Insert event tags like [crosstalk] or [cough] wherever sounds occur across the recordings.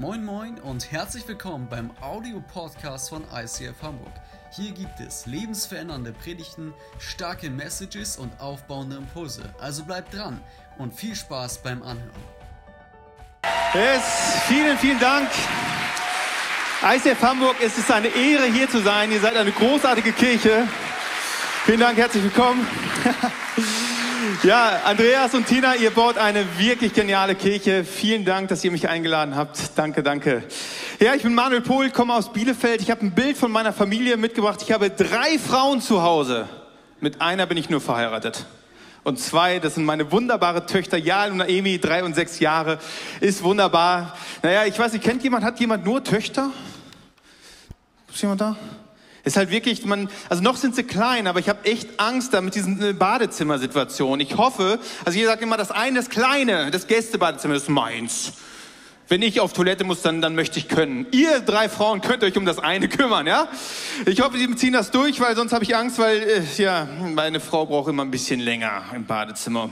Moin Moin und herzlich willkommen beim Audio-Podcast von ICF Hamburg. Hier gibt es lebensverändernde Predigten, starke Messages und aufbauende Impulse. Also bleibt dran und viel Spaß beim Anhören. Yes, vielen, vielen Dank. ICF Hamburg, es ist eine Ehre hier zu sein. Ihr seid eine großartige Kirche. Vielen Dank, herzlich willkommen. [laughs] Ja, Andreas und Tina, ihr baut eine wirklich geniale Kirche. Vielen Dank, dass ihr mich eingeladen habt. Danke, danke. Ja, ich bin Manuel Pohl, komme aus Bielefeld. Ich habe ein Bild von meiner Familie mitgebracht. Ich habe drei Frauen zu Hause. Mit einer bin ich nur verheiratet. Und zwei, das sind meine wunderbare Töchter, Jal und Naemi, drei und sechs Jahre. Ist wunderbar. Naja, ich weiß nicht, kennt jemand, hat jemand nur Töchter? Ist jemand da? Ist halt wirklich, man, also noch sind sie klein, aber ich habe echt Angst da mit diesen äh, Badezimmersituationen. Ich hoffe, also ihr sagt immer, das eine, das kleine, das Gästebadezimmer, ist meins. Wenn ich auf Toilette muss, dann, dann möchte ich können. Ihr drei Frauen könnt euch um das eine kümmern, ja? Ich hoffe, die ziehen das durch, weil sonst habe ich Angst, weil, äh, ja, meine Frau braucht immer ein bisschen länger im Badezimmer.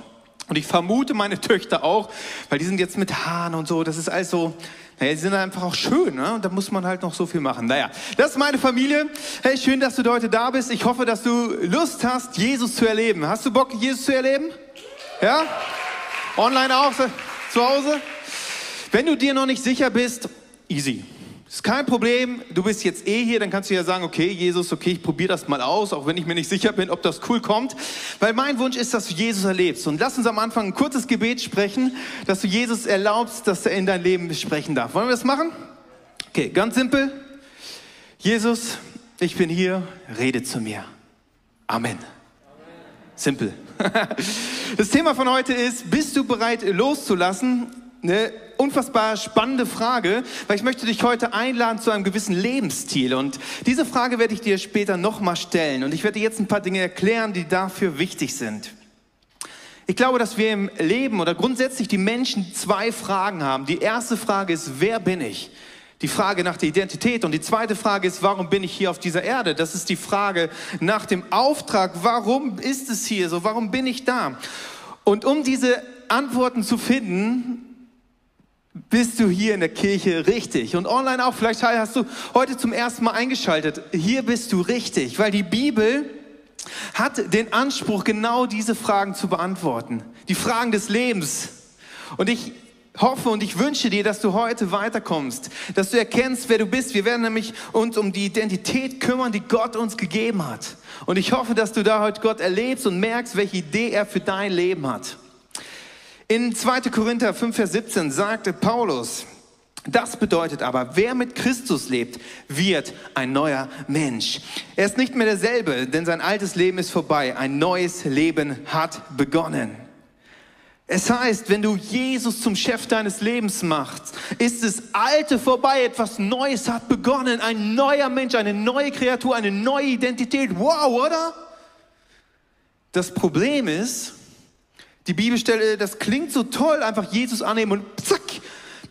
Und ich vermute meine Töchter auch, weil die sind jetzt mit Haaren und so, das ist also, naja, die sind einfach auch schön, ne? Und da muss man halt noch so viel machen. Naja, das ist meine Familie. Hey, schön, dass du heute da bist. Ich hoffe, dass du Lust hast, Jesus zu erleben. Hast du Bock, Jesus zu erleben? Ja? Online auch? Zu Hause? Wenn du dir noch nicht sicher bist, easy. Ist kein Problem, du bist jetzt eh hier, dann kannst du ja sagen, okay, Jesus, okay, ich probiere das mal aus, auch wenn ich mir nicht sicher bin, ob das cool kommt. Weil mein Wunsch ist, dass du Jesus erlebst. Und lass uns am Anfang ein kurzes Gebet sprechen, dass du Jesus erlaubst, dass er in dein Leben sprechen darf. Wollen wir das machen? Okay, ganz simpel. Jesus, ich bin hier, rede zu mir. Amen. Simpel. [laughs] Das Thema von heute ist, bist du bereit loszulassen? Eine unfassbar spannende Frage, weil ich möchte dich heute einladen zu einem gewissen Lebensstil. Und diese Frage werde ich dir später nochmal stellen. Und ich werde dir jetzt ein paar Dinge erklären, die dafür wichtig sind. Ich glaube, dass wir im Leben oder grundsätzlich die Menschen zwei Fragen haben. Die erste Frage ist, wer bin ich? Die Frage nach der Identität. Und die zweite Frage ist, warum bin ich hier auf dieser Erde? Das ist die Frage nach dem Auftrag. Warum ist es hier so? Warum bin ich da? Und um diese Antworten zu finden, bist du hier in der Kirche richtig. Und online auch, vielleicht hast du heute zum ersten Mal eingeschaltet. Hier bist du richtig, weil die Bibel hat den Anspruch, genau diese Fragen zu beantworten. Die Fragen des Lebens. Und ich hoffe und ich wünsche dir, dass du heute weiterkommst, dass du erkennst, wer du bist. Wir werden nämlich uns um die Identität kümmern, die Gott uns gegeben hat. Und ich hoffe, dass du da heute Gott erlebst und merkst, welche Idee er für dein Leben hat. In 2. Korinther 5, Vers 17 sagte Paulus, das bedeutet aber, wer mit Christus lebt, wird ein neuer Mensch. Er ist nicht mehr derselbe, denn sein altes Leben ist vorbei. Ein neues Leben hat begonnen. Es heißt, wenn du Jesus zum Chef deines Lebens machst, ist das Alte vorbei, etwas Neues hat begonnen, ein neuer Mensch, eine neue Kreatur, eine neue Identität. Wow, oder? Das Problem ist, die Bibelstelle, das klingt so toll, einfach Jesus annehmen und zack,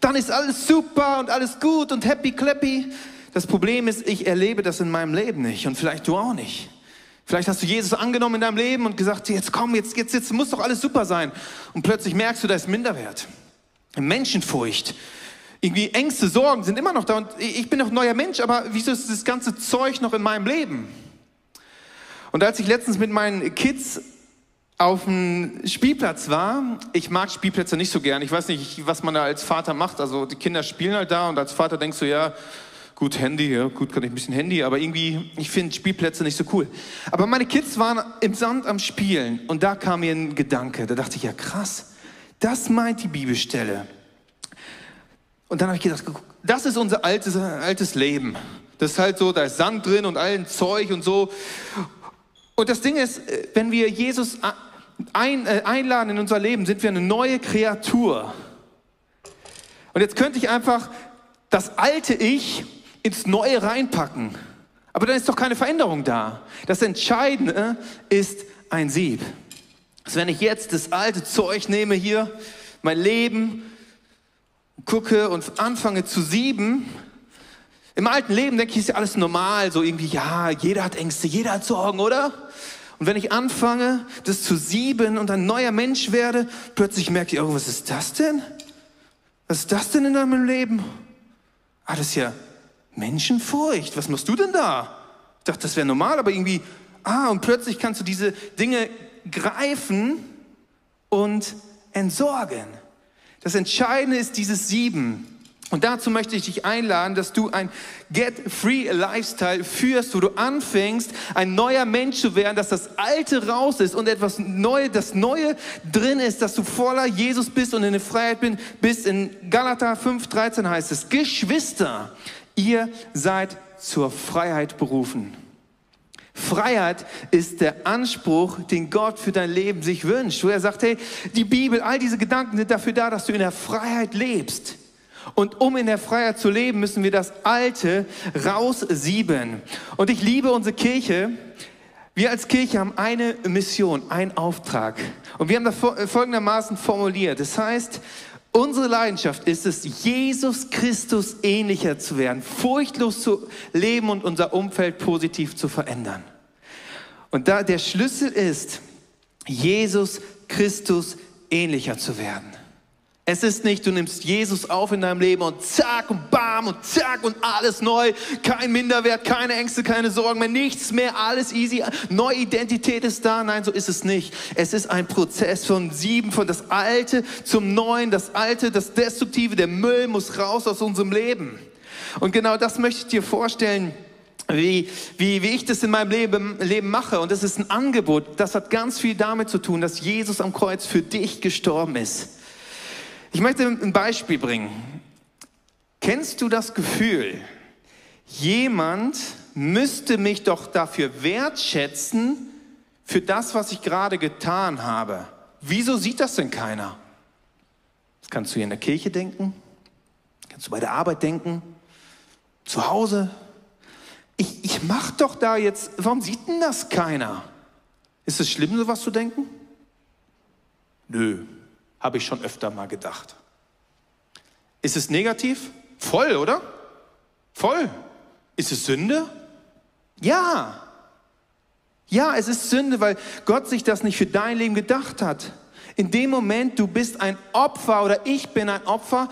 dann ist alles super und alles gut und happy clappy. Das Problem ist, ich erlebe das in meinem Leben nicht und vielleicht du auch nicht. Vielleicht hast du Jesus angenommen in deinem Leben und gesagt, jetzt komm, jetzt, jetzt, jetzt muss doch alles super sein. Und plötzlich merkst du, da ist Minderwert. Menschenfurcht. Irgendwie Ängste, Sorgen sind immer noch da. Und ich bin noch ein neuer Mensch, aber wieso ist das ganze Zeug noch in meinem Leben? Und als ich letztens mit meinen Kids auf dem Spielplatz war, ich mag Spielplätze nicht so gern. Ich weiß nicht, was man da als Vater macht. Also die Kinder spielen halt da und als Vater denkst du, ja, gut Handy, ja, gut kann ich ein bisschen Handy, aber irgendwie, ich finde Spielplätze nicht so cool. Aber meine Kids waren im Sand am Spielen und da kam mir ein Gedanke. Da dachte ich, ja krass, das meint die Bibelstelle. Und dann habe ich gedacht, das ist unser altes, altes Leben. Das ist halt so, da ist Sand drin und allen Zeug und so. Und das Ding ist, wenn wir Jesus ein, äh, einladen in unser Leben, sind wir eine neue Kreatur. Und jetzt könnte ich einfach das alte Ich ins Neue reinpacken. Aber dann ist doch keine Veränderung da. Das Entscheidende ist ein Sieb. Also wenn ich jetzt das alte Zeug nehme hier, mein Leben, gucke und anfange zu sieben, im alten Leben denke ich, ist ja alles normal, so irgendwie, ja, jeder hat Ängste, jeder hat Sorgen, oder? Und wenn ich anfange, das zu sieben und ein neuer Mensch werde, plötzlich merke ich, oh, was ist das denn? Was ist das denn in deinem Leben? ah, das ist ja Menschenfurcht. Was machst du denn da? Ich dachte, das wäre normal, aber irgendwie, ah, und plötzlich kannst du diese Dinge greifen und entsorgen. Das Entscheidende ist dieses Sieben. Und dazu möchte ich dich einladen, dass du ein Get-Free-Lifestyle führst, wo du anfängst, ein neuer Mensch zu werden, dass das Alte raus ist und etwas Neues, das Neue drin ist, dass du voller Jesus bist und in der Freiheit bist. In Galater 5,13 heißt es, Geschwister, ihr seid zur Freiheit berufen. Freiheit ist der Anspruch, den Gott für dein Leben sich wünscht. Wo er sagt, hey, die Bibel, all diese Gedanken sind dafür da, dass du in der Freiheit lebst. Und um in der Freiheit zu leben, müssen wir das Alte raussieben. Und ich liebe unsere Kirche. Wir als Kirche haben eine Mission, einen Auftrag. Und wir haben das folgendermaßen formuliert. Das heißt, unsere Leidenschaft ist es, Jesus Christus ähnlicher zu werden, furchtlos zu leben und unser Umfeld positiv zu verändern. Und da der Schlüssel ist, Jesus Christus ähnlicher zu werden. Es ist nicht, du nimmst Jesus auf in deinem Leben und zack und bam und zack und alles neu. Kein Minderwert, keine Ängste, keine Sorgen mehr, nichts mehr, alles easy. Neue Identität ist da. Nein, so ist es nicht. Es ist ein Prozess von sieben, von das Alte zum Neuen, das Alte, das Destruktive, der Müll muss raus aus unserem Leben. Und genau das möchte ich dir vorstellen wie, wie, wie ich das in meinem Leben, Leben mache. Und das ist ein Angebot. Das hat ganz viel damit zu tun, dass Jesus am Kreuz für dich gestorben ist. Ich möchte ein Beispiel bringen. Kennst du das Gefühl, jemand müsste mich doch dafür wertschätzen, für das, was ich gerade getan habe? Wieso sieht das denn keiner? Das kannst du hier in der Kirche denken, kannst du bei der Arbeit denken, zu Hause. Ich, ich mach doch da jetzt, warum sieht denn das keiner? Ist es schlimm, sowas zu denken? Nö, habe ich schon öfter mal gedacht. Ist es negativ? Voll, oder? Voll. Ist es Sünde? Ja. Ja, es ist Sünde, weil Gott sich das nicht für dein Leben gedacht hat. In dem Moment, du bist ein Opfer oder ich bin ein Opfer,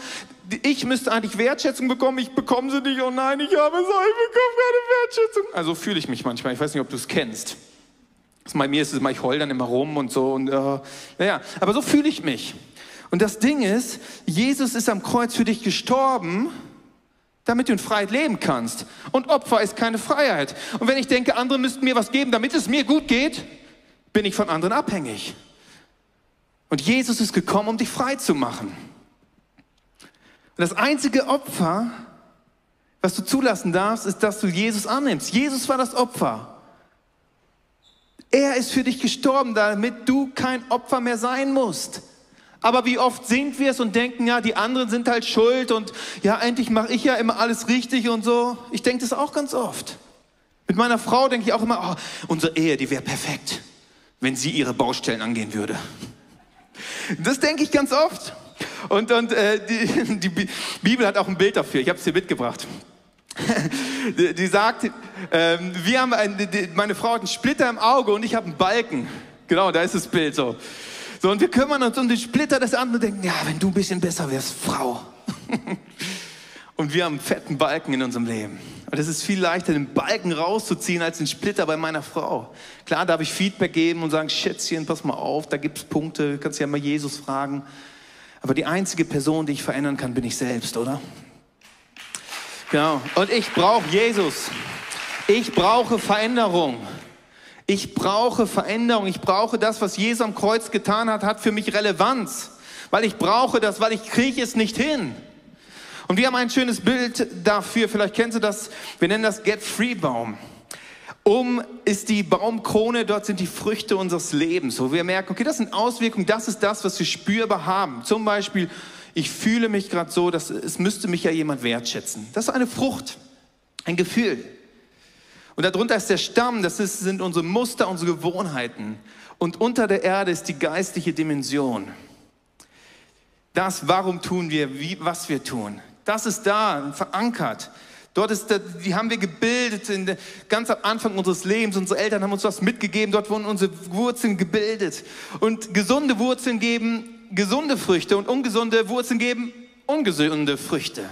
ich müsste eigentlich Wertschätzung bekommen, ich bekomme sie nicht, oh nein, ich habe so, ich bekomme keine Wertschätzung. Also fühle ich mich manchmal, ich weiß nicht, ob du es kennst. Bei mir ist es immer, ich heul dann immer rum und so. Und, äh, naja, aber so fühle ich mich. Und das Ding ist, Jesus ist am Kreuz für dich gestorben, damit du in Freiheit leben kannst. Und Opfer ist keine Freiheit. Und wenn ich denke, andere müssten mir was geben, damit es mir gut geht, bin ich von anderen abhängig. Und Jesus ist gekommen, um dich frei zu machen. Und das einzige Opfer, was du zulassen darfst, ist, dass du Jesus annimmst. Jesus war das Opfer. Er ist für dich gestorben, damit du kein Opfer mehr sein musst. Aber wie oft sind wir es und denken, ja, die anderen sind halt schuld und ja, endlich mache ich ja immer alles richtig und so. Ich denke das auch ganz oft. Mit meiner Frau denke ich auch immer, oh, unsere Ehe, die wäre perfekt, wenn sie ihre Baustellen angehen würde. Das denke ich ganz oft. Und, und äh, die, [laughs] die Bibel hat auch ein Bild dafür. Ich habe es dir mitgebracht. [laughs] die, sagt, ähm, wir haben ein, meine Frau hat einen Splitter im Auge und ich habe einen Balken. Genau, da ist das Bild so. So, und wir kümmern uns um den Splitter des anderen und denken, ja, wenn du ein bisschen besser wärst, Frau. [laughs] und wir haben einen fetten Balken in unserem Leben. Und es ist viel leichter, den Balken rauszuziehen, als den Splitter bei meiner Frau. Klar darf ich Feedback geben und sagen, Schätzchen, pass mal auf, da gibt es Punkte, du kannst ja mal Jesus fragen. Aber die einzige Person, die ich verändern kann, bin ich selbst, oder? Genau. Und ich brauche Jesus. Ich brauche Veränderung. Ich brauche Veränderung. Ich brauche das, was Jesus am Kreuz getan hat, hat für mich Relevanz. Weil ich brauche das, weil ich kriege es nicht hin. Und wir haben ein schönes Bild dafür. Vielleicht kennst du das. Wir nennen das Get Free Baum. Um ist die Baumkrone, dort sind die Früchte unseres Lebens. Wo wir merken, okay, das sind Auswirkungen, das ist das, was wir spürbar haben. Zum Beispiel, ich fühle mich gerade so, dass es müsste mich ja jemand wertschätzen. Das ist eine Frucht, ein Gefühl. Und darunter ist der Stamm, das ist, sind unsere Muster, unsere Gewohnheiten. Und unter der Erde ist die geistliche Dimension. Das, warum tun wir, wie, was wir tun. Das ist da, verankert. Dort ist, die haben wir gebildet, in, ganz am Anfang unseres Lebens. Unsere Eltern haben uns was mitgegeben. Dort wurden unsere Wurzeln gebildet. Und gesunde Wurzeln geben gesunde Früchte und ungesunde Wurzeln geben ungesunde Früchte.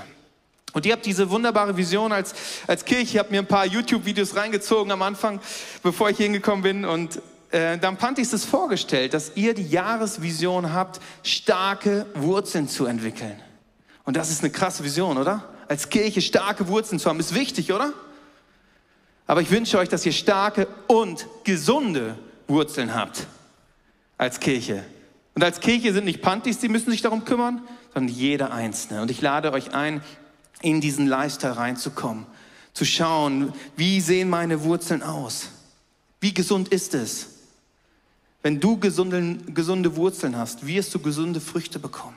Und ihr habt diese wunderbare Vision als, als Kirche. Ich habe mir ein paar YouTube-Videos reingezogen am Anfang, bevor ich hingekommen bin. Und äh, dann Panti ist es vorgestellt, dass ihr die Jahresvision habt, starke Wurzeln zu entwickeln. Und das ist eine krasse Vision, oder? Als Kirche starke Wurzeln zu haben, ist wichtig, oder? Aber ich wünsche euch, dass ihr starke und gesunde Wurzeln habt als Kirche. Und als Kirche sind nicht Pantis, die müssen sich darum kümmern, sondern jeder Einzelne. Und ich lade euch ein, in diesen Lifestyle reinzukommen, zu schauen, wie sehen meine Wurzeln aus? Wie gesund ist es? Wenn du gesunde, gesunde Wurzeln hast, wirst du gesunde Früchte bekommen.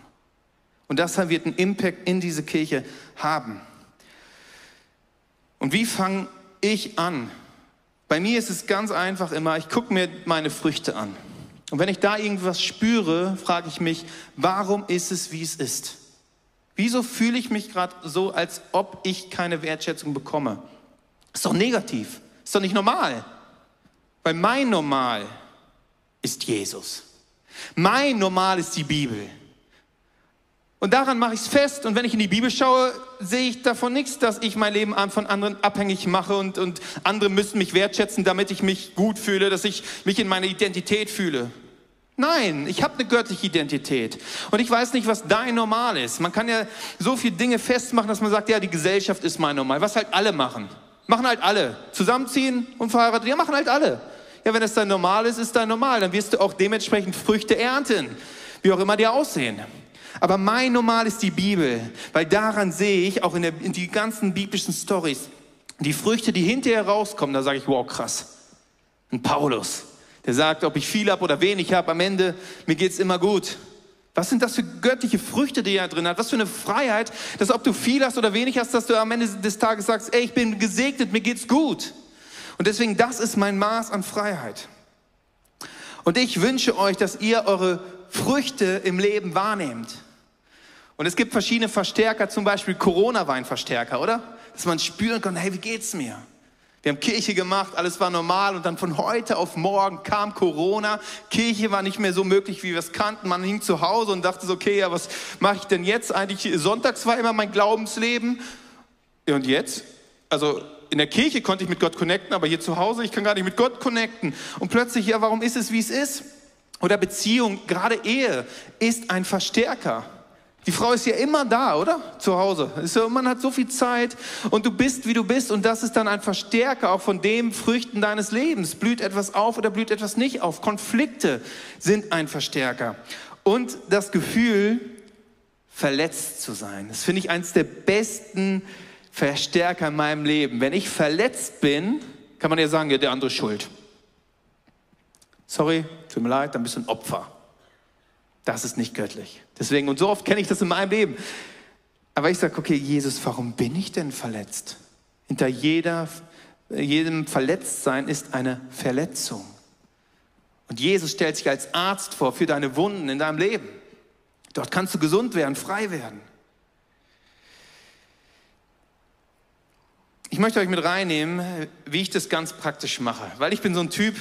Und das wird einen Impact in diese Kirche haben. Und wie fange ich an? Bei mir ist es ganz einfach immer, ich gucke mir meine Früchte an. Und wenn ich da irgendwas spüre, frage ich mich, warum ist es, wie es ist? Wieso fühle ich mich gerade so, als ob ich keine Wertschätzung bekomme? Ist doch negativ. Ist doch nicht normal. Weil mein Normal ist Jesus. Mein Normal ist die Bibel. Und daran mache ich es fest. Und wenn ich in die Bibel schaue, sehe ich davon nichts, dass ich mein Leben von anderen abhängig mache und, und andere müssen mich wertschätzen, damit ich mich gut fühle, dass ich mich in meiner Identität fühle. Nein, ich habe eine göttliche Identität. Und ich weiß nicht, was dein Normal ist. Man kann ja so viele Dinge festmachen, dass man sagt, ja, die Gesellschaft ist mein Normal. Was halt alle machen. Machen halt alle. Zusammenziehen und verheiratet. Ja, machen halt alle. Ja, wenn es dein Normal ist, ist dein Normal. Dann wirst du auch dementsprechend Früchte ernten. Wie auch immer die aussehen. Aber mein Normal ist die Bibel. Weil daran sehe ich auch in, der, in die ganzen biblischen Stories die Früchte, die hinterher rauskommen. Da sage ich, wow, krass. Ein Paulus der sagt, ob ich viel habe oder wenig habe, am Ende, mir geht's immer gut. Was sind das für göttliche Früchte, die er drin hat? Was für eine Freiheit, dass ob du viel hast oder wenig hast, dass du am Ende des Tages sagst, ey, ich bin gesegnet, mir geht's gut. Und deswegen, das ist mein Maß an Freiheit. Und ich wünsche euch, dass ihr eure Früchte im Leben wahrnehmt. Und es gibt verschiedene Verstärker, zum Beispiel Corona-Weinverstärker, oder? Dass man spüren kann, hey, wie geht's mir? Wir haben Kirche gemacht, alles war normal und dann von heute auf morgen kam Corona. Kirche war nicht mehr so möglich, wie wir es kannten. Man hing zu Hause und dachte so, okay, ja, was mache ich denn jetzt? Eigentlich sonntags war immer mein Glaubensleben. Und jetzt? Also in der Kirche konnte ich mit Gott connecten, aber hier zu Hause, ich kann gar nicht mit Gott connecten. Und plötzlich, ja, warum ist es, wie es ist? Oder Beziehung, gerade Ehe, ist ein Verstärker. Die Frau ist ja immer da, oder? Zu Hause. Man hat so viel Zeit und du bist, wie du bist und das ist dann ein Verstärker auch von den Früchten deines Lebens. Blüht etwas auf oder blüht etwas nicht auf? Konflikte sind ein Verstärker. Und das Gefühl, verletzt zu sein. Das finde ich eines der besten Verstärker in meinem Leben. Wenn ich verletzt bin, kann man ja sagen, ja, der andere ist schuld. Sorry, tut mir leid, dann bist du ein Opfer. Das ist nicht göttlich. Deswegen, und so oft kenne ich das in meinem Leben. Aber ich sage, okay, Jesus, warum bin ich denn verletzt? Hinter jeder, jedem Verletztsein ist eine Verletzung. Und Jesus stellt sich als Arzt vor für deine Wunden in deinem Leben. Dort kannst du gesund werden, frei werden. Ich möchte euch mit reinnehmen, wie ich das ganz praktisch mache, weil ich bin so ein Typ,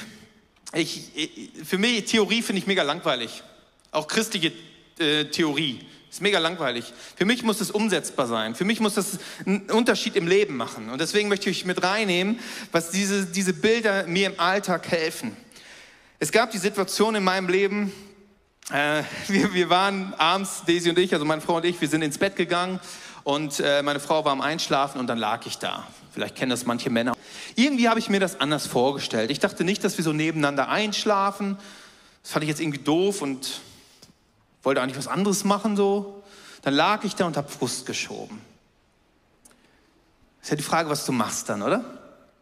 ich, für mich, Theorie finde ich mega langweilig. Auch christliche äh, Theorie. Ist mega langweilig. Für mich muss es umsetzbar sein. Für mich muss das einen Unterschied im Leben machen. Und deswegen möchte ich mit reinnehmen, was diese, diese Bilder mir im Alltag helfen. Es gab die Situation in meinem Leben, äh, wir, wir waren abends, Daisy und ich, also meine Frau und ich, wir sind ins Bett gegangen und äh, meine Frau war am Einschlafen und dann lag ich da. Vielleicht kennen das manche Männer. Irgendwie habe ich mir das anders vorgestellt. Ich dachte nicht, dass wir so nebeneinander einschlafen. Das fand ich jetzt irgendwie doof und wollte eigentlich was anderes machen so. Dann lag ich da und habe Frust geschoben. Ist ja die Frage, was du machst dann, oder?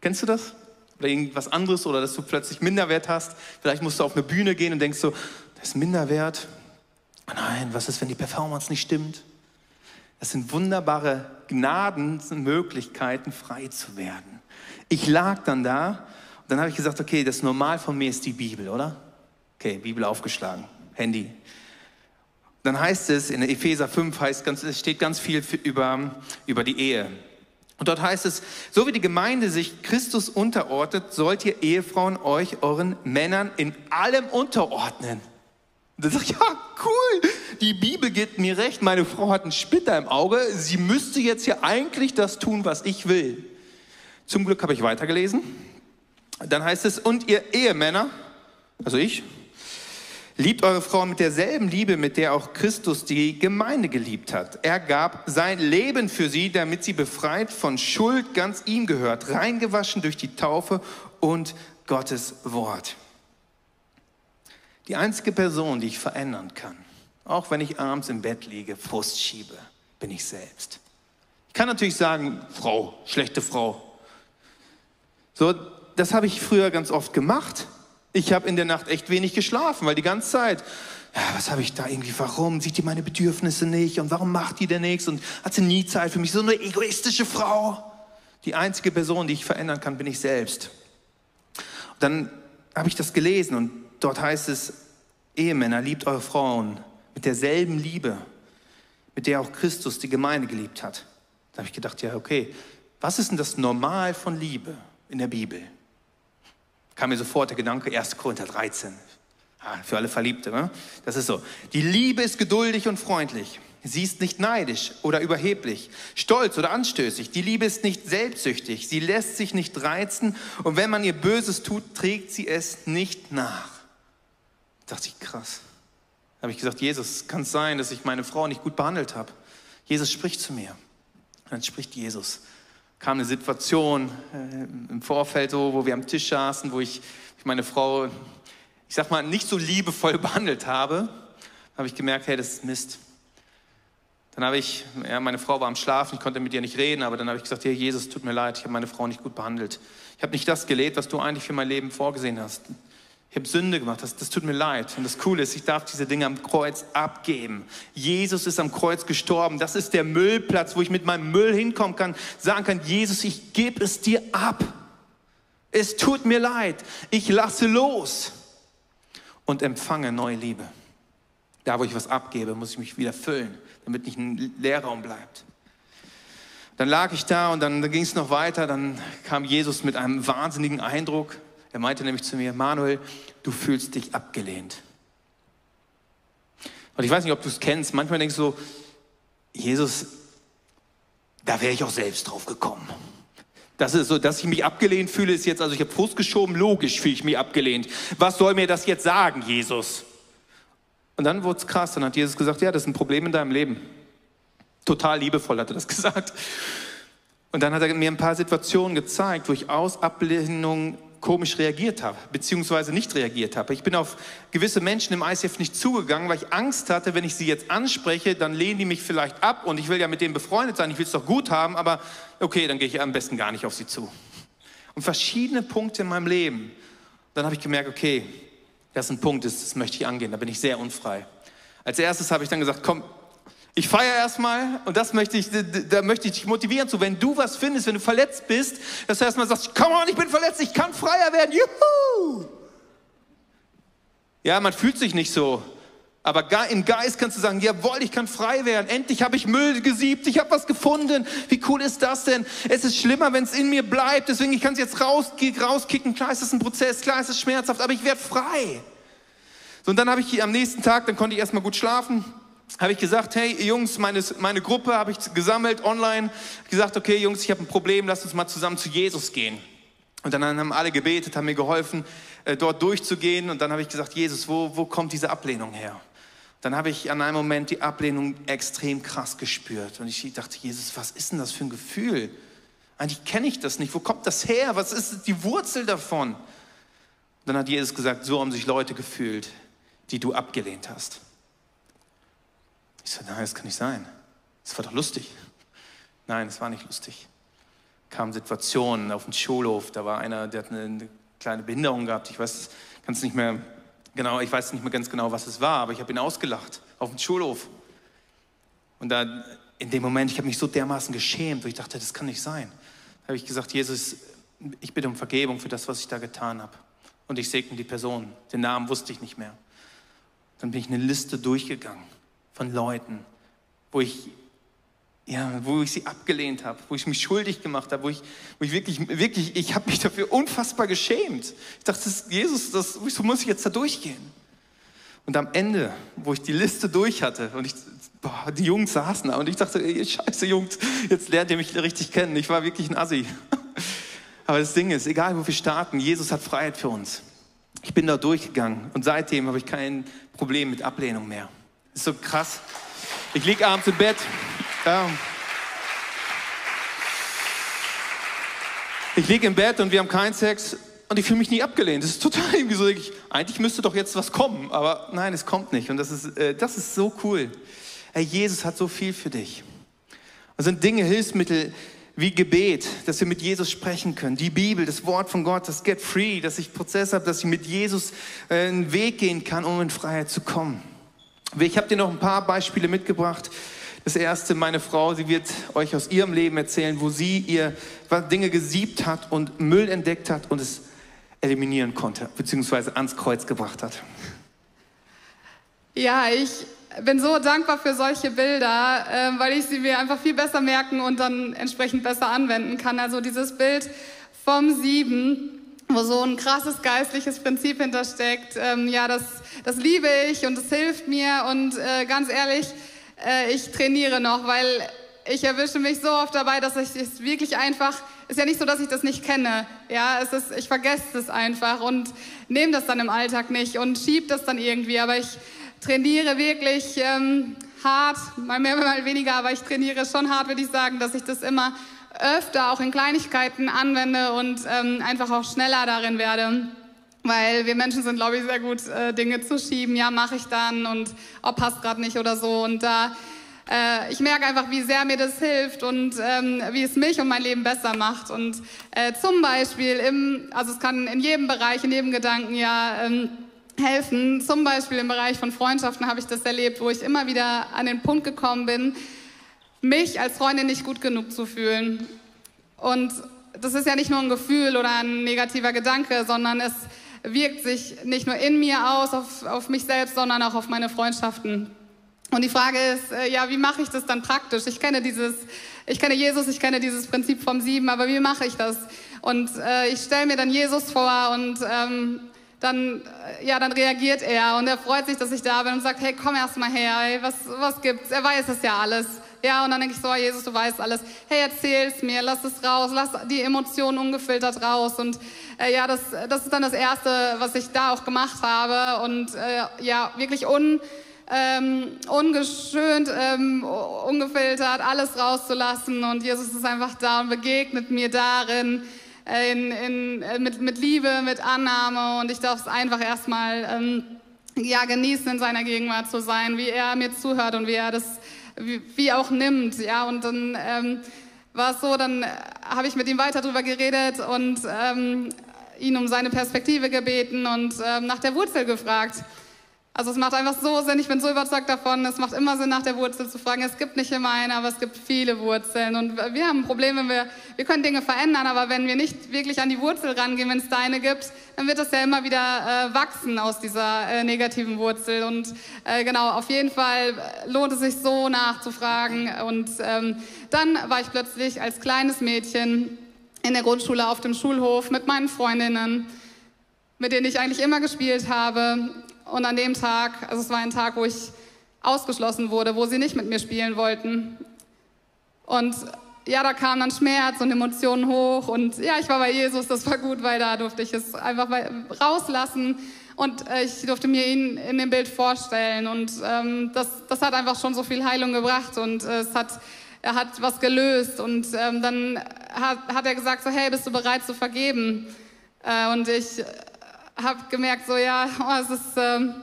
Kennst du das? Oder irgendwas anderes oder dass du plötzlich Minderwert hast. Vielleicht musst du auf eine Bühne gehen und denkst so, das ist Minderwert. Nein, was ist, wenn die Performance nicht stimmt? Das sind wunderbare Gnaden, Möglichkeiten, frei zu werden. Ich lag dann da und dann habe ich gesagt, okay, das Normal von mir ist die Bibel, oder? Okay, Bibel aufgeschlagen, Handy dann heißt es, in Epheser 5 heißt steht ganz viel über, über die Ehe. Und dort heißt es, so wie die Gemeinde sich Christus unterordnet, sollt ihr Ehefrauen euch euren Männern in allem unterordnen. Und dann sage ich, ja, cool, die Bibel gibt mir recht, meine Frau hat einen Splitter im Auge, sie müsste jetzt ja eigentlich das tun, was ich will. Zum Glück habe ich weitergelesen. Dann heißt es, und ihr Ehemänner, also ich, liebt eure Frau mit derselben Liebe, mit der auch Christus die Gemeinde geliebt hat. Er gab sein Leben für sie, damit sie befreit von Schuld ganz ihm gehört, reingewaschen durch die Taufe und Gottes Wort. Die einzige Person, die ich verändern kann, auch wenn ich abends im Bett liege, Frust schiebe, bin ich selbst. Ich kann natürlich sagen, Frau, schlechte Frau. So, das habe ich früher ganz oft gemacht. Ich habe in der Nacht echt wenig geschlafen, weil die ganze Zeit, ja, was habe ich da irgendwie, warum sieht die meine Bedürfnisse nicht und warum macht die denn nichts und hat sie nie Zeit für mich, so eine egoistische Frau. Die einzige Person, die ich verändern kann, bin ich selbst. Und dann habe ich das gelesen und Dort heißt es, Ehemänner, liebt eure Frauen mit derselben Liebe, mit der auch Christus die Gemeinde geliebt hat. Da habe ich gedacht, ja, okay, was ist denn das Normal von Liebe in der Bibel? Kam mir sofort der Gedanke, 1. Korinther 13. Ah, für alle Verliebte, ne? Das ist so. Die Liebe ist geduldig und freundlich. Sie ist nicht neidisch oder überheblich, stolz oder anstößig. Die Liebe ist nicht selbstsüchtig. Sie lässt sich nicht reizen. Und wenn man ihr Böses tut, trägt sie es nicht nach. Da dachte ich, krass. Da habe ich gesagt, Jesus, kann es sein, dass ich meine Frau nicht gut behandelt habe? Jesus spricht zu mir. Und dann spricht Jesus. Kam eine Situation äh, im Vorfeld, so, wo wir am Tisch saßen, wo ich meine Frau, ich sag mal, nicht so liebevoll [laughs] behandelt habe. Da habe ich gemerkt, hey, das ist Mist. Dann habe ich, ja, meine Frau war am Schlafen, ich konnte mit ihr nicht reden, aber dann habe ich gesagt, hey, Jesus, tut mir leid, ich habe meine Frau nicht gut behandelt. Ich habe nicht das gelebt, was du eigentlich für mein Leben vorgesehen hast. Ich habe Sünde gemacht, das, das tut mir leid. Und das Coole ist, ich darf diese Dinge am Kreuz abgeben. Jesus ist am Kreuz gestorben. Das ist der Müllplatz, wo ich mit meinem Müll hinkommen kann, sagen kann, Jesus, ich gebe es dir ab. Es tut mir leid. Ich lasse los und empfange neue Liebe. Da, wo ich was abgebe, muss ich mich wieder füllen, damit nicht ein Leerraum bleibt. Dann lag ich da und dann, dann ging es noch weiter. Dann kam Jesus mit einem wahnsinnigen Eindruck. Er meinte nämlich zu mir, Manuel, du fühlst dich abgelehnt. Und ich weiß nicht, ob du es kennst. Manchmal denkst du so, Jesus, da wäre ich auch selbst drauf gekommen. Das ist so, dass ich mich abgelehnt fühle, ist jetzt, also ich habe Fuß geschoben, logisch fühle ich mich abgelehnt. Was soll mir das jetzt sagen, Jesus? Und dann wurde es krass, dann hat Jesus gesagt, ja, das ist ein Problem in deinem Leben. Total liebevoll hat er das [laughs] gesagt. Und dann hat er mir ein paar Situationen gezeigt, wo ich aus Ablehnung komisch reagiert habe, beziehungsweise nicht reagiert habe. Ich bin auf gewisse Menschen im ICF nicht zugegangen, weil ich Angst hatte, wenn ich sie jetzt anspreche, dann lehnen die mich vielleicht ab und ich will ja mit denen befreundet sein, ich will es doch gut haben, aber okay, dann gehe ich am besten gar nicht auf sie zu. Und verschiedene Punkte in meinem Leben. Dann habe ich gemerkt, okay, das ist ein Punkt, das, das möchte ich angehen, da bin ich sehr unfrei. Als erstes habe ich dann gesagt, komm, ich feiere erstmal und das möchte ich, da möchte ich dich motivieren zu, wenn du was findest, wenn du verletzt bist, dass du erstmal sagst, komm on, ich bin verletzt, ich kann freier werden, juhu! Ja, man fühlt sich nicht so, aber im Geist kannst du sagen, jawohl, ich kann frei werden, endlich habe ich Müll gesiebt, ich habe was gefunden, wie cool ist das denn? Es ist schlimmer, wenn es in mir bleibt, deswegen ich kann es jetzt raus, rauskicken, klar ist es ein Prozess, klar ist es schmerzhaft, aber ich werde frei. So, und dann habe ich am nächsten Tag, dann konnte ich erstmal gut schlafen, habe ich gesagt, hey Jungs, meine, meine Gruppe habe ich gesammelt online, gesagt, okay Jungs, ich habe ein Problem, lasst uns mal zusammen zu Jesus gehen. Und dann haben alle gebetet, haben mir geholfen, äh, dort durchzugehen. Und dann habe ich gesagt, Jesus, wo, wo kommt diese Ablehnung her? Dann habe ich an einem Moment die Ablehnung extrem krass gespürt. Und ich dachte, Jesus, was ist denn das für ein Gefühl? Eigentlich kenne ich das nicht. Wo kommt das her? Was ist die Wurzel davon? Dann hat Jesus gesagt, so haben sich Leute gefühlt, die du abgelehnt hast. Ich so, nein, das kann nicht sein. Das war doch lustig. Nein, es war nicht lustig. Kamen Situationen auf dem Schulhof, da war einer, der hat eine, eine kleine Behinderung gehabt. Ich weiß, kann es nicht mehr genau, ich weiß nicht mehr ganz genau, was es war, aber ich habe ihn ausgelacht auf dem Schulhof. Und da in dem Moment, ich habe mich so dermaßen geschämt, wo ich dachte, das kann nicht sein. Da habe ich gesagt, Jesus, ich bitte um Vergebung für das, was ich da getan habe. Und ich segne die Person. Den Namen wusste ich nicht mehr. Dann bin ich eine Liste durchgegangen von Leuten, wo ich, ja, wo ich sie abgelehnt habe, wo ich mich schuldig gemacht habe, wo ich, wo ich wirklich, wirklich, ich habe mich dafür unfassbar geschämt. Ich dachte, das, Jesus, das, so muss ich jetzt da durchgehen. Und am Ende, wo ich die Liste durch hatte und ich, boah, die Jungs saßen da und ich dachte, ey, scheiße Jungs, jetzt lernt ihr mich richtig kennen. Ich war wirklich ein Assi. [laughs] Aber das Ding ist, egal wo wir starten, Jesus hat Freiheit für uns. Ich bin da durchgegangen und seitdem habe ich kein Problem mit Ablehnung mehr. So krass. Ich liege abends im Bett. Ja. Ich liege im Bett und wir haben keinen Sex und ich fühle mich nie abgelehnt. Das ist total [laughs] irgendwie so, ich, eigentlich müsste doch jetzt was kommen, aber nein, es kommt nicht. Und das ist, äh, das ist so cool. Hey, Jesus hat so viel für dich. Das sind Dinge, Hilfsmittel wie Gebet, dass wir mit Jesus sprechen können. Die Bibel, das Wort von Gott, das Get Free, dass ich Prozess habe, dass ich mit Jesus äh, einen Weg gehen kann, um in Freiheit zu kommen. Ich habe dir noch ein paar Beispiele mitgebracht. Das erste, meine Frau, sie wird euch aus ihrem Leben erzählen, wo sie ihr Dinge gesiebt hat und Müll entdeckt hat und es eliminieren konnte, beziehungsweise ans Kreuz gebracht hat. Ja, ich bin so dankbar für solche Bilder, äh, weil ich sie mir einfach viel besser merken und dann entsprechend besser anwenden kann. Also dieses Bild vom Sieben, wo so ein krasses geistliches Prinzip hintersteckt. Ähm, ja, das, das liebe ich und es hilft mir. Und äh, ganz ehrlich, äh, ich trainiere noch, weil ich erwische mich so oft dabei, dass ich es wirklich einfach, ist ja nicht so, dass ich das nicht kenne, ja, es ist, ich vergesse es einfach und nehme das dann im Alltag nicht und schiebe das dann irgendwie, aber ich trainiere wirklich ähm, hart, mal mehr, mal weniger, aber ich trainiere schon hart, würde ich sagen, dass ich das immer öfter auch in Kleinigkeiten anwende und ähm, einfach auch schneller darin werde. Weil wir Menschen sind, glaube ich, sehr gut, äh, Dinge zu schieben. Ja, mache ich dann und oh, passt gerade nicht oder so. Und da äh, ich merke einfach, wie sehr mir das hilft und ähm, wie es mich und mein Leben besser macht. Und äh, zum Beispiel im, also es kann in jedem Bereich, in jedem Gedanken ja ähm, helfen. Zum Beispiel im Bereich von Freundschaften habe ich das erlebt, wo ich immer wieder an den Punkt gekommen bin, mich als Freundin nicht gut genug zu fühlen. Und das ist ja nicht nur ein Gefühl oder ein negativer Gedanke, sondern es wirkt sich nicht nur in mir aus, auf, auf mich selbst, sondern auch auf meine Freundschaften. Und die Frage ist, äh, ja, wie mache ich das dann praktisch? Ich kenne dieses, ich kenne Jesus, ich kenne dieses Prinzip vom Sieben, aber wie mache ich das? Und äh, ich stelle mir dann Jesus vor und ähm, dann, äh, ja, dann reagiert er und er freut sich, dass ich da bin und sagt, hey, komm erst mal her, hey, was, was gibt's? Er weiß es ja alles. Ja, und dann denke ich so, oh, Jesus, du weißt alles. Hey, erzähl's mir, lass es raus, lass die Emotionen ungefiltert raus. Und äh, ja, das, das ist dann das Erste, was ich da auch gemacht habe. Und äh, ja, wirklich un ähm, ungeschönt, ähm, ungefiltert, alles rauszulassen. Und Jesus ist einfach da und begegnet mir darin, äh, in, in, äh, mit, mit Liebe, mit Annahme. Und ich darf es einfach erstmal ähm, ja, genießen, in seiner Gegenwart zu sein, wie er mir zuhört und wie er das wie, wie auch nimmt. Ja, und dann ähm, war es so, dann habe ich mit ihm weiter darüber geredet und ähm, ihn um seine Perspektive gebeten und ähm, nach der Wurzel gefragt. Also es macht einfach so Sinn, ich bin so überzeugt davon, es macht immer Sinn, nach der Wurzel zu fragen. Es gibt nicht immer eine, aber es gibt viele Wurzeln. Und wir haben ein Problem, wenn wir, wir können Dinge verändern, aber wenn wir nicht wirklich an die Wurzel rangehen, wenn es da eine gibt, dann wird das ja immer wieder äh, wachsen aus dieser äh, negativen Wurzel. Und äh, genau, auf jeden Fall lohnt es sich so nachzufragen. Und ähm, dann war ich plötzlich als kleines Mädchen in der Grundschule auf dem Schulhof mit meinen Freundinnen, mit denen ich eigentlich immer gespielt habe und an dem Tag, also es war ein Tag, wo ich ausgeschlossen wurde, wo sie nicht mit mir spielen wollten. Und ja, da kam dann Schmerz und Emotionen hoch. Und ja, ich war bei Jesus, das war gut, weil da durfte ich es einfach rauslassen. Und äh, ich durfte mir ihn in dem Bild vorstellen. Und ähm, das, das hat einfach schon so viel Heilung gebracht. Und äh, es hat, er hat was gelöst. Und ähm, dann hat, hat er gesagt so, hey, bist du bereit zu vergeben? Äh, und ich habe gemerkt, so ja, [laughs] oh, es ist ähm,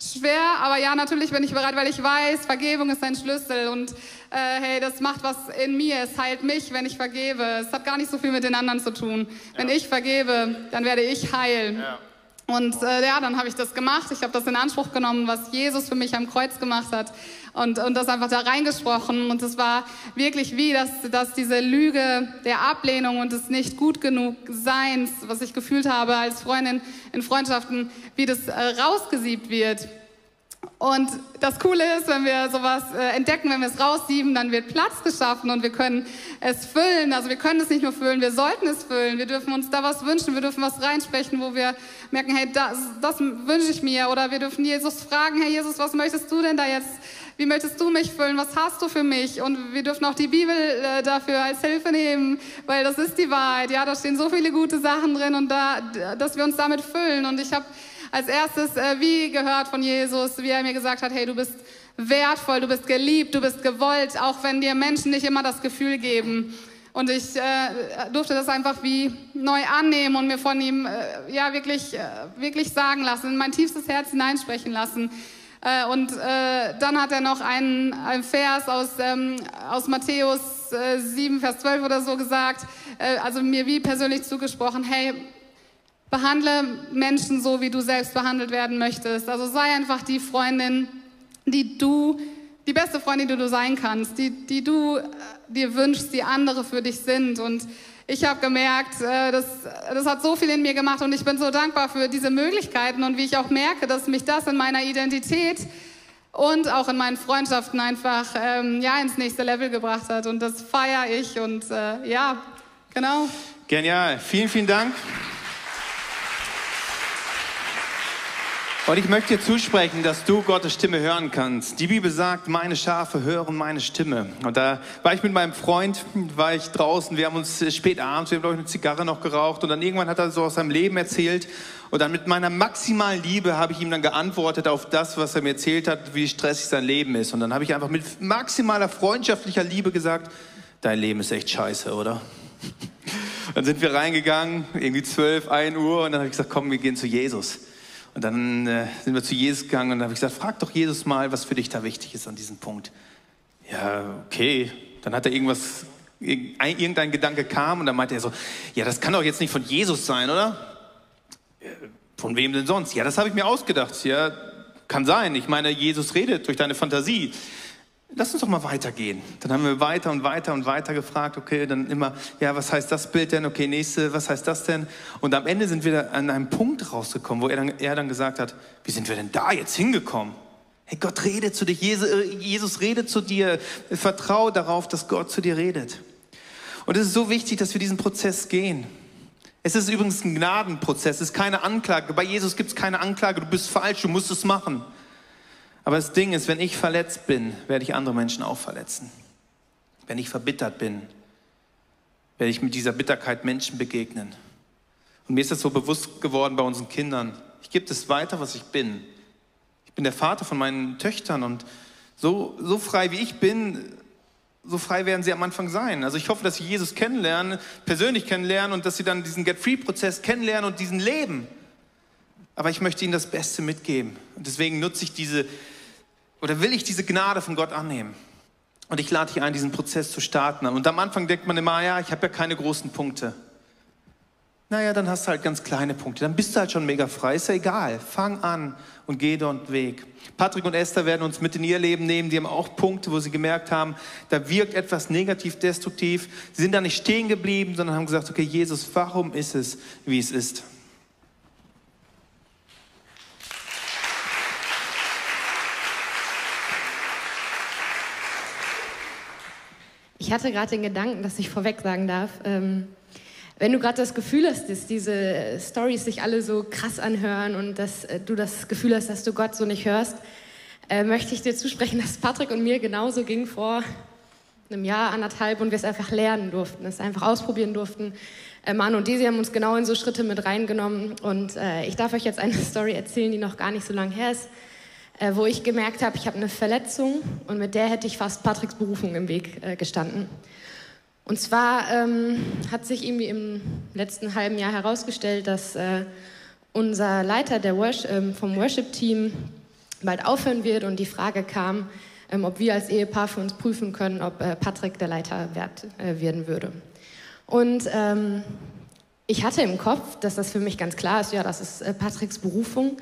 schwer, aber ja, natürlich bin ich bereit, weil ich weiß, Vergebung ist ein Schlüssel und äh, hey, das macht was in mir, es heilt mich, wenn ich vergebe. Es hat gar nicht so viel mit den anderen zu tun. Wenn ich vergebe, dann werde ich heilen. Ja. Und äh, ja, dann habe ich das gemacht. Ich habe das in Anspruch genommen, was Jesus für mich am Kreuz gemacht hat und, und das einfach da reingesprochen. Und es war wirklich wie, dass, dass diese Lüge der Ablehnung und des nicht gut genug Seins, was ich gefühlt habe als Freundin in Freundschaften, wie das äh, rausgesiebt wird. Und das Coole ist, wenn wir sowas äh, entdecken, wenn wir es raussieben, dann wird Platz geschaffen und wir können es füllen. Also wir können es nicht nur füllen, wir sollten es füllen. Wir dürfen uns da was wünschen, wir dürfen was reinsprechen, wo wir merken, hey, das, das wünsche ich mir. Oder wir dürfen Jesus fragen, hey Jesus, was möchtest du denn da jetzt? Wie möchtest du mich füllen? Was hast du für mich? Und wir dürfen auch die Bibel äh, dafür als Hilfe nehmen, weil das ist die Wahrheit. Ja, da stehen so viele gute Sachen drin und da, dass wir uns damit füllen. Und ich habe als erstes, äh, wie gehört von Jesus, wie er mir gesagt hat, hey, du bist wertvoll, du bist geliebt, du bist gewollt, auch wenn dir Menschen nicht immer das Gefühl geben. Und ich äh, durfte das einfach wie neu annehmen und mir von ihm äh, ja wirklich, äh, wirklich sagen lassen, in mein tiefstes Herz hineinsprechen lassen. Äh, und äh, dann hat er noch einen, einen Vers aus, ähm, aus Matthäus 7, Vers 12 oder so gesagt, also mir wie persönlich zugesprochen, hey, Behandle Menschen so, wie du selbst behandelt werden möchtest. Also sei einfach die Freundin, die du, die beste Freundin, die du sein kannst, die, die du äh, dir wünschst, die andere für dich sind. Und ich habe gemerkt, äh, das, das hat so viel in mir gemacht und ich bin so dankbar für diese Möglichkeiten und wie ich auch merke, dass mich das in meiner Identität und auch in meinen Freundschaften einfach ähm, ja, ins nächste Level gebracht hat. Und das feiere ich und äh, ja, genau. Genial. Vielen, vielen Dank. Und ich möchte dir zusprechen, dass du Gottes Stimme hören kannst. Die Bibel sagt, meine Schafe hören meine Stimme. Und da war ich mit meinem Freund, war ich draußen, wir haben uns spät abends, wir haben glaube ich eine Zigarre noch geraucht und dann irgendwann hat er so aus seinem Leben erzählt und dann mit meiner maximalen Liebe habe ich ihm dann geantwortet auf das, was er mir erzählt hat, wie stressig sein Leben ist. Und dann habe ich einfach mit maximaler freundschaftlicher Liebe gesagt, dein Leben ist echt scheiße, oder? [laughs] Dann sind wir reingegangen, irgendwie 12, 1 Uhr und dann habe ich gesagt, komm, wir gehen zu Jesus. Und dann äh, sind wir zu Jesus gegangen und habe ich gesagt, frag doch Jesus mal, was für dich da wichtig ist an diesem Punkt. Ja, okay. Dann hat er irgendwas, irgendein Gedanke kam und dann meinte er so, ja, das kann doch jetzt nicht von Jesus sein, oder? Von wem denn sonst? Ja, das habe ich mir ausgedacht. Ja, kann sein. Ich meine, Jesus redet durch deine Fantasie lass uns doch mal weitergehen. Dann haben wir weiter und weiter und weiter gefragt, okay, dann immer, ja, was heißt das Bild denn? Okay, nächste, was heißt das denn? Und am Ende sind wir an einem Punkt rausgekommen, wo er dann, er dann gesagt hat, wie sind wir denn da jetzt hingekommen? Hey, Gott redet zu dich, Jesus, Jesus redet zu dir, vertraue darauf, dass Gott zu dir redet. Und es ist so wichtig, dass wir diesen Prozess gehen. Es ist übrigens ein Gnadenprozess, es ist keine Anklage. Bei Jesus gibt es keine Anklage, du bist falsch, du musst es machen. Aber das Ding ist, wenn ich verletzt bin, werde ich andere Menschen auch verletzen. Wenn ich verbittert bin, werde ich mit dieser Bitterkeit Menschen begegnen. Und mir ist das so bewusst geworden bei unseren Kindern. Ich gebe das weiter, was ich bin. Ich bin der Vater von meinen Töchtern und so, so frei wie ich bin, so frei werden sie am Anfang sein. Also ich hoffe, dass sie Jesus kennenlernen, persönlich kennenlernen und dass sie dann diesen Get-Free-Prozess kennenlernen und diesen leben. Aber ich möchte ihnen das Beste mitgeben. Und deswegen nutze ich diese, oder will ich diese Gnade von Gott annehmen? Und ich lade dich ein, diesen Prozess zu starten. Und am Anfang denkt man immer, ja, ich habe ja keine großen Punkte. Naja, dann hast du halt ganz kleine Punkte. Dann bist du halt schon mega frei. Ist ja egal. Fang an und geh dort Weg. Patrick und Esther werden uns mit in ihr Leben nehmen. Die haben auch Punkte, wo sie gemerkt haben, da wirkt etwas negativ, destruktiv. Sie sind da nicht stehen geblieben, sondern haben gesagt, okay, Jesus, warum ist es, wie es ist? Ich hatte gerade den Gedanken, dass ich vorweg sagen darf, ähm, wenn du gerade das Gefühl hast, dass diese Stories sich alle so krass anhören und dass äh, du das Gefühl hast, dass du Gott so nicht hörst, äh, möchte ich dir zusprechen, [laughs] dass Patrick und mir genauso ging vor einem Jahr, anderthalb und wir es einfach lernen durften, es einfach ausprobieren durften. Äh, Manu und Desi haben uns genau in so Schritte mit reingenommen und äh, ich darf euch jetzt eine [laughs] Story erzählen, die noch gar nicht so lange her ist äh, wo ich gemerkt habe, ich habe eine Verletzung und mit der hätte ich fast Patricks Berufung im Weg äh, gestanden. Und zwar ähm, hat sich irgendwie im letzten halben Jahr herausgestellt, dass äh, unser Leiter Worship, ähm, vom Worship-Team bald aufhören wird und die Frage kam, ähm, ob wir als Ehepaar für uns prüfen können, ob äh, Patrick der Leiter wert, äh, werden würde. Und ähm, ich hatte im Kopf, dass das für mich ganz klar ist, ja, das ist äh, Patricks Berufung.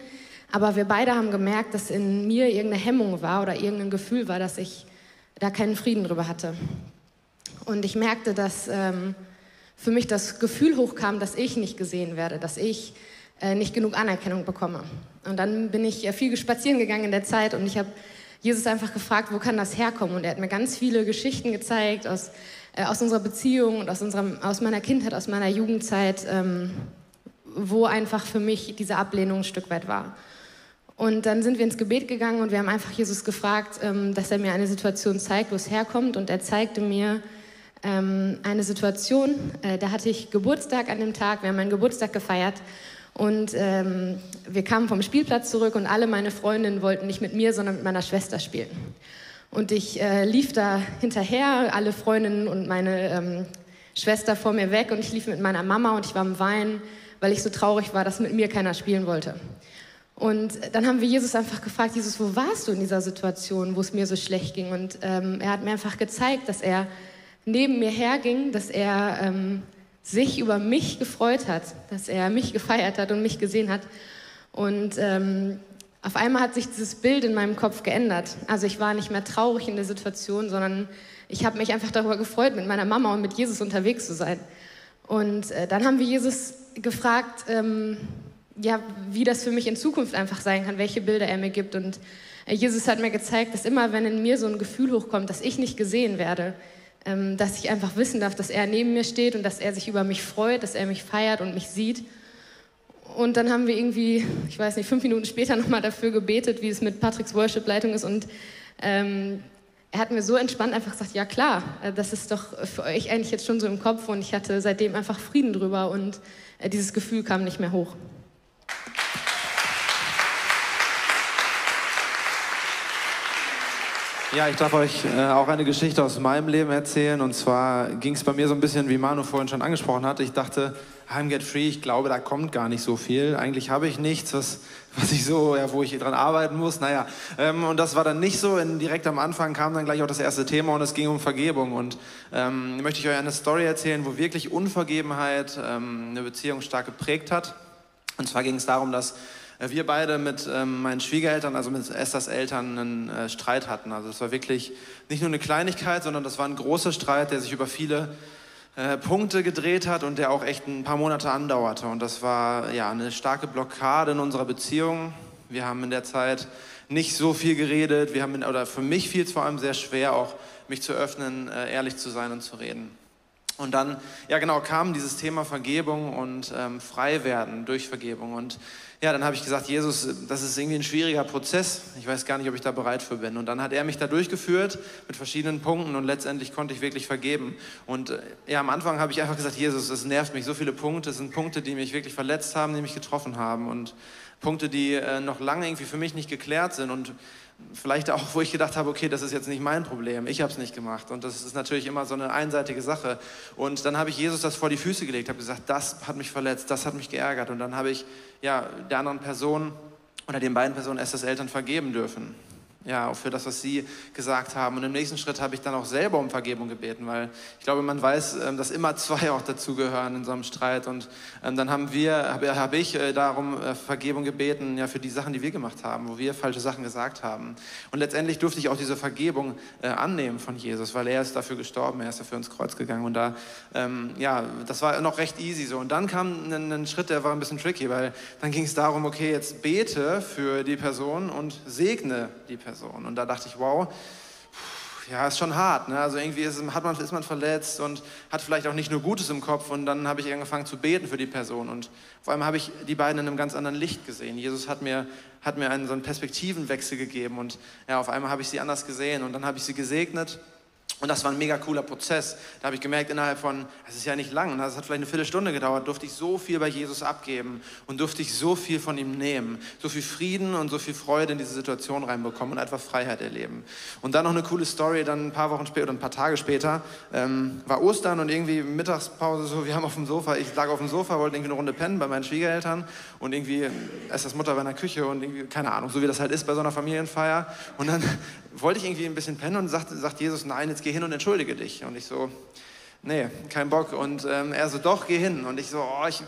Aber wir beide haben gemerkt, dass in mir irgendeine Hemmung war oder irgendein Gefühl war, dass ich da keinen Frieden drüber hatte. Und ich merkte, dass ähm, für mich das Gefühl hochkam, dass ich nicht gesehen werde, dass ich äh, nicht genug Anerkennung bekomme. Und dann bin ich viel spazieren gegangen in der Zeit und ich habe Jesus einfach gefragt, wo kann das herkommen? Und er hat mir ganz viele Geschichten gezeigt aus, äh, aus unserer Beziehung und aus, unserem, aus meiner Kindheit, aus meiner Jugendzeit, ähm, wo einfach für mich diese Ablehnung ein Stück weit war. Und dann sind wir ins Gebet gegangen und wir haben einfach Jesus gefragt, ähm, dass er mir eine Situation zeigt, wo es herkommt. Und er zeigte mir ähm, eine Situation, äh, da hatte ich Geburtstag an dem Tag, wir haben meinen Geburtstag gefeiert. Und ähm, wir kamen vom Spielplatz zurück und alle meine Freundinnen wollten nicht mit mir, sondern mit meiner Schwester spielen. Und ich äh, lief da hinterher, alle Freundinnen und meine Schwester vor mir weg und ich lief mit meiner Mama und ich war am Weinen, weil ich so traurig war, dass mit mir keiner spielen wollte. Und dann haben wir Jesus einfach gefragt, Jesus, wo warst du in dieser Situation, wo es mir so schlecht ging? Und ähm, er hat mir einfach gezeigt, dass er neben mir herging, dass er ähm, sich über mich gefreut hat, dass er mich gefeiert hat und mich gesehen hat. Und ähm, auf einmal hat sich dieses Bild in meinem Kopf geändert. Also ich war nicht mehr traurig in der Situation, sondern ich habe mich einfach darüber gefreut, mit meiner Mama und mit Jesus unterwegs zu sein. Und äh, dann haben wir Jesus gefragt, ähm, ja, wie das für mich in Zukunft einfach sein kann, welche Bilder er mir gibt. Und äh, Jesus hat mir gezeigt, dass immer, wenn in mir so ein Gefühl hochkommt, dass ich nicht gesehen werde, ähm, dass ich einfach wissen darf, dass er neben mir steht und dass er sich über mich freut, dass er mich feiert und mich sieht. Und dann haben wir irgendwie, ich weiß nicht, fünf Minuten später [laughs] nochmal dafür gebetet, wie es mit Patricks Worship-Leitung ist. Und ähm, er hat mir so entspannt einfach gesagt, ja klar, äh, das ist doch für euch eigentlich jetzt schon so im Kopf. Und ich hatte seitdem einfach Frieden drüber und äh, dieses Gefühl kam nicht mehr hoch. Ja, ich darf euch äh, auch eine Geschichte aus meinem Leben erzählen. Und zwar ging es bei mir so ein bisschen, wie Manu vorhin schon angesprochen hat. Ich dachte, I'm Get Free, ich glaube, da kommt gar nicht so viel. Eigentlich habe ich nichts, was, was ich so, ja, wo ich dran arbeiten muss. Naja, ähm, und das war dann nicht so. In, direkt am Anfang kam dann gleich auch das erste Thema und es ging um Vergebung. Und ähm, möchte ich euch eine Story erzählen, wo wirklich Unvergebenheit ähm, eine Beziehung stark geprägt hat. Und zwar ging es darum, dass wir beide mit ähm, meinen Schwiegereltern, also mit Esthers Eltern, einen äh, Streit hatten. Also es war wirklich nicht nur eine Kleinigkeit, sondern das war ein großer Streit, der sich über viele äh, Punkte gedreht hat und der auch echt ein paar Monate andauerte. Und das war ja eine starke Blockade in unserer Beziehung. Wir haben in der Zeit nicht so viel geredet. Wir haben, oder für mich fiel es vor allem sehr schwer, auch mich zu öffnen, äh, ehrlich zu sein und zu reden. Und dann, ja genau, kam dieses Thema Vergebung und ähm, Freiwerden durch Vergebung. Und ja, dann habe ich gesagt, Jesus, das ist irgendwie ein schwieriger Prozess. Ich weiß gar nicht, ob ich da bereit für bin. Und dann hat er mich da durchgeführt mit verschiedenen Punkten und letztendlich konnte ich wirklich vergeben. Und äh, ja, am Anfang habe ich einfach gesagt, Jesus, es nervt mich. So viele Punkte es sind Punkte, die mich wirklich verletzt haben, die mich getroffen haben und Punkte, die äh, noch lange irgendwie für mich nicht geklärt sind. Und vielleicht auch, wo ich gedacht habe, okay, das ist jetzt nicht mein Problem, ich habe es nicht gemacht. Und das ist natürlich immer so eine einseitige Sache. Und dann habe ich Jesus das vor die Füße gelegt, habe gesagt, das hat mich verletzt, das hat mich geärgert. Und dann habe ich ja, der anderen Person oder den beiden Personen erst das Eltern vergeben dürfen ja, auch für das, was Sie gesagt haben. Und im nächsten Schritt habe ich dann auch selber um Vergebung gebeten, weil ich glaube, man weiß, ähm, dass immer zwei auch dazugehören in so einem Streit. Und ähm, dann haben wir, habe ich äh, darum äh, Vergebung gebeten, ja, für die Sachen, die wir gemacht haben, wo wir falsche Sachen gesagt haben. Und letztendlich durfte ich auch diese Vergebung äh, annehmen von Jesus, weil er ist dafür gestorben, er ist dafür ins Kreuz gegangen. Und da, ähm, ja, das war noch recht easy so. Und dann kam ein Schritt, der war ein bisschen tricky, weil dann ging es darum, okay, jetzt bete für die Person und segne die Person. Person. Und da dachte ich, wow, ja, ist schon hart. Ne? Also irgendwie ist, hat man, ist man verletzt und hat vielleicht auch nicht nur Gutes im Kopf. Und dann habe ich angefangen zu beten für die Person. Und vor allem habe ich die beiden in einem ganz anderen Licht gesehen. Jesus hat mir, hat mir einen, so einen Perspektivenwechsel gegeben. Und ja, auf einmal habe ich sie anders gesehen. Und dann habe ich sie gesegnet. Und das war ein mega cooler Prozess. Da habe ich gemerkt, innerhalb von, es ist ja nicht lang, es hat vielleicht eine Viertelstunde gedauert, durfte ich so viel bei Jesus abgeben und durfte ich so viel von ihm nehmen. So viel Frieden und so viel Freude in diese Situation reinbekommen und einfach Freiheit erleben. Und dann noch eine coole Story, dann ein paar Wochen später oder ein paar Tage später ähm, war Ostern und irgendwie Mittagspause so, wir haben auf dem Sofa, ich lag auf dem Sofa, wollte irgendwie eine Runde pennen bei meinen Schwiegereltern und irgendwie ist das Mutter bei einer Küche und irgendwie, keine Ahnung, so wie das halt ist bei so einer Familienfeier. Und dann wollte ich irgendwie ein bisschen pennen und sagt, sagt Jesus, nein, jetzt geh hin und entschuldige dich. Und ich so, nee, kein Bock. Und ähm, er so, doch, geh hin. Und ich so, oh, ich,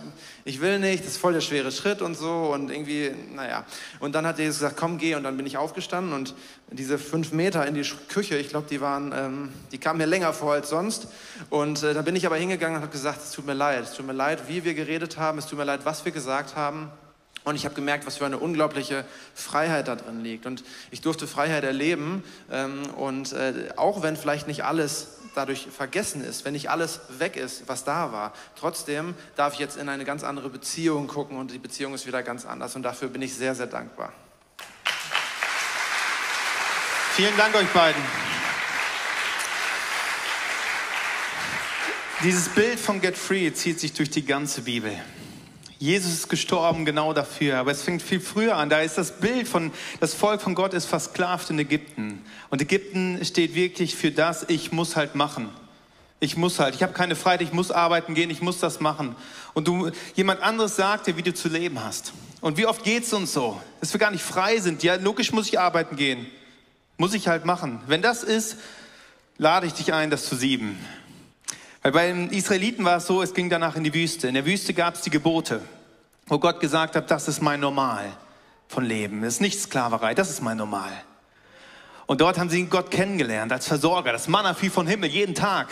ich will nicht, das ist voll der schwere Schritt und so. Und irgendwie, naja. Und dann hat Jesus gesagt, komm, geh. Und dann bin ich aufgestanden und diese fünf Meter in die Küche, ich glaube, die waren, ähm, die kamen mir länger vor als sonst. Und äh, dann bin ich aber hingegangen und habe gesagt, es tut mir leid, es tut mir leid, wie wir geredet haben, es tut mir leid, was wir gesagt haben. Und ich habe gemerkt, was für eine unglaubliche Freiheit da drin liegt. Und ich durfte Freiheit erleben. Ähm, und äh, auch wenn vielleicht nicht alles dadurch vergessen ist, wenn nicht alles weg ist, was da war, trotzdem darf ich jetzt in eine ganz andere Beziehung gucken und die Beziehung ist wieder ganz anders. Und dafür bin ich sehr, sehr dankbar. Vielen Dank euch beiden. Dieses Bild von Get Free zieht sich durch die ganze Bibel. Jesus ist gestorben genau dafür, aber es fängt viel früher an. Da ist das Bild von, das Volk von Gott ist versklavt in Ägypten. Und Ägypten steht wirklich für das, ich muss halt machen. Ich muss halt, ich habe keine Freiheit, ich muss arbeiten gehen, ich muss das machen. Und du, jemand anderes sagt dir, wie du zu leben hast. Und wie oft geht es uns so, dass wir gar nicht frei sind? Ja, logisch muss ich arbeiten gehen. Muss ich halt machen. Wenn das ist, lade ich dich ein, das zu sieben. Bei den Israeliten war es so, es ging danach in die Wüste. In der Wüste gab es die Gebote, wo Gott gesagt hat, das ist mein Normal von Leben. Das ist nicht Sklaverei, das ist mein Normal. Und dort haben sie Gott kennengelernt als Versorger. Das Manna fiel von Himmel jeden Tag.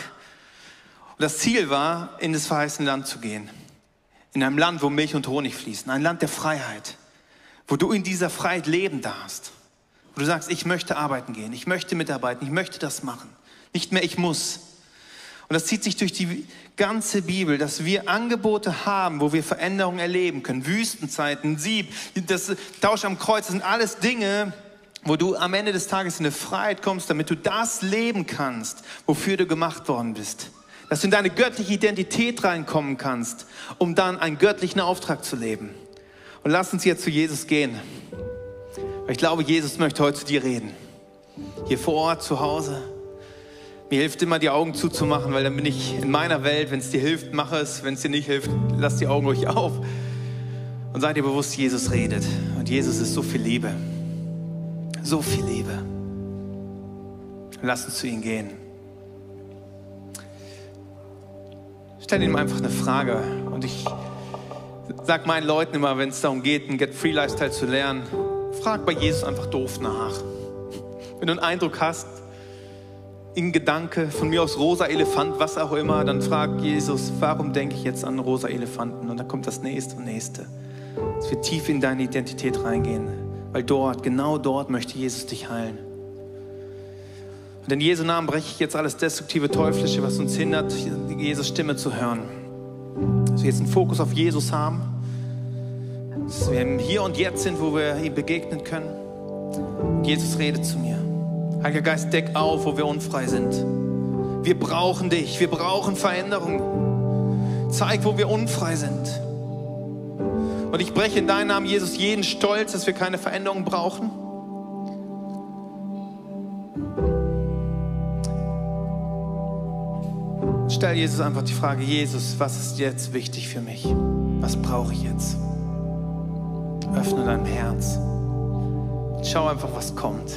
Und das Ziel war, in das verheißene Land zu gehen. In einem Land, wo Milch und Honig fließen. Ein Land der Freiheit. Wo du in dieser Freiheit leben darfst. Wo du sagst, ich möchte arbeiten gehen. Ich möchte mitarbeiten. Ich möchte das machen. Nicht mehr ich muss. Und das zieht sich durch die ganze Bibel, dass wir Angebote haben, wo wir Veränderungen erleben können. Wüstenzeiten, Sieb, das Tausch am Kreuz, das sind alles Dinge, wo du am Ende des Tages in eine Freiheit kommst, damit du das leben kannst, wofür du gemacht worden bist. Dass du in deine göttliche Identität reinkommen kannst, um dann einen göttlichen Auftrag zu leben. Und lass uns jetzt zu Jesus gehen. Weil ich glaube, Jesus möchte heute zu dir reden. Hier vor Ort, zu Hause. Mir hilft immer, die Augen zuzumachen, weil dann bin ich in meiner Welt. Wenn es dir hilft, mach es. Wenn es dir nicht hilft, lass die Augen ruhig auf. Und sei dir bewusst, Jesus redet. Und Jesus ist so viel Liebe. So viel Liebe. Lass uns zu ihm gehen. Stell ihm einfach eine Frage. Und ich sag meinen Leuten immer, wenn es darum geht, einen Get Free Lifestyle zu lernen, frag bei Jesus einfach doof nach. Wenn du einen Eindruck hast, in Gedanke, von mir aus rosa Elefant, was auch immer, dann frag Jesus, warum denke ich jetzt an rosa Elefanten? Und dann kommt das nächste und nächste. Dass wir tief in deine Identität reingehen, weil dort, genau dort möchte Jesus dich heilen. Und in Jesu Namen breche ich jetzt alles destruktive Teuflische, was uns hindert, Jesus Stimme zu hören. Dass wir jetzt einen Fokus auf Jesus haben, dass wir im Hier und Jetzt sind, wo wir ihm begegnen können. Und Jesus redet zu mir. Heiliger Geist, deck auf, wo wir unfrei sind. Wir brauchen dich, wir brauchen Veränderung. Zeig, wo wir unfrei sind. Und ich breche in deinem Namen, Jesus, jeden Stolz, dass wir keine Veränderung brauchen. Stell Jesus einfach die Frage, Jesus, was ist jetzt wichtig für mich? Was brauche ich jetzt? Öffne dein Herz. Schau einfach, was kommt.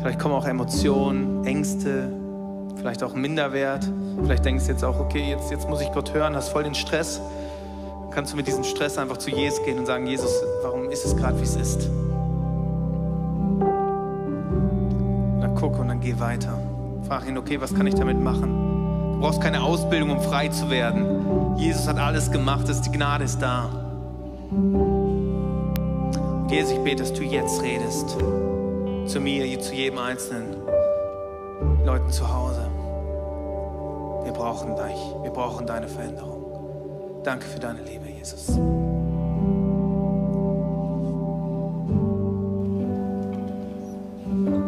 Vielleicht kommen auch Emotionen, Ängste, vielleicht auch Minderwert. Vielleicht denkst du jetzt auch, okay, jetzt, jetzt muss ich Gott hören, hast voll den Stress. Dann kannst du mit diesem Stress einfach zu Jesus gehen und sagen, Jesus, warum ist es gerade, wie es ist? Dann guck und dann geh weiter. Frag ihn, okay, was kann ich damit machen? Du brauchst keine Ausbildung, um frei zu werden. Jesus hat alles gemacht, die Gnade ist da. Und Jesus, ich bete, dass du jetzt redest zu mir, zu jedem einzelnen Leuten zu Hause. Wir brauchen dich. Wir brauchen deine Veränderung. Danke für deine Liebe, Jesus.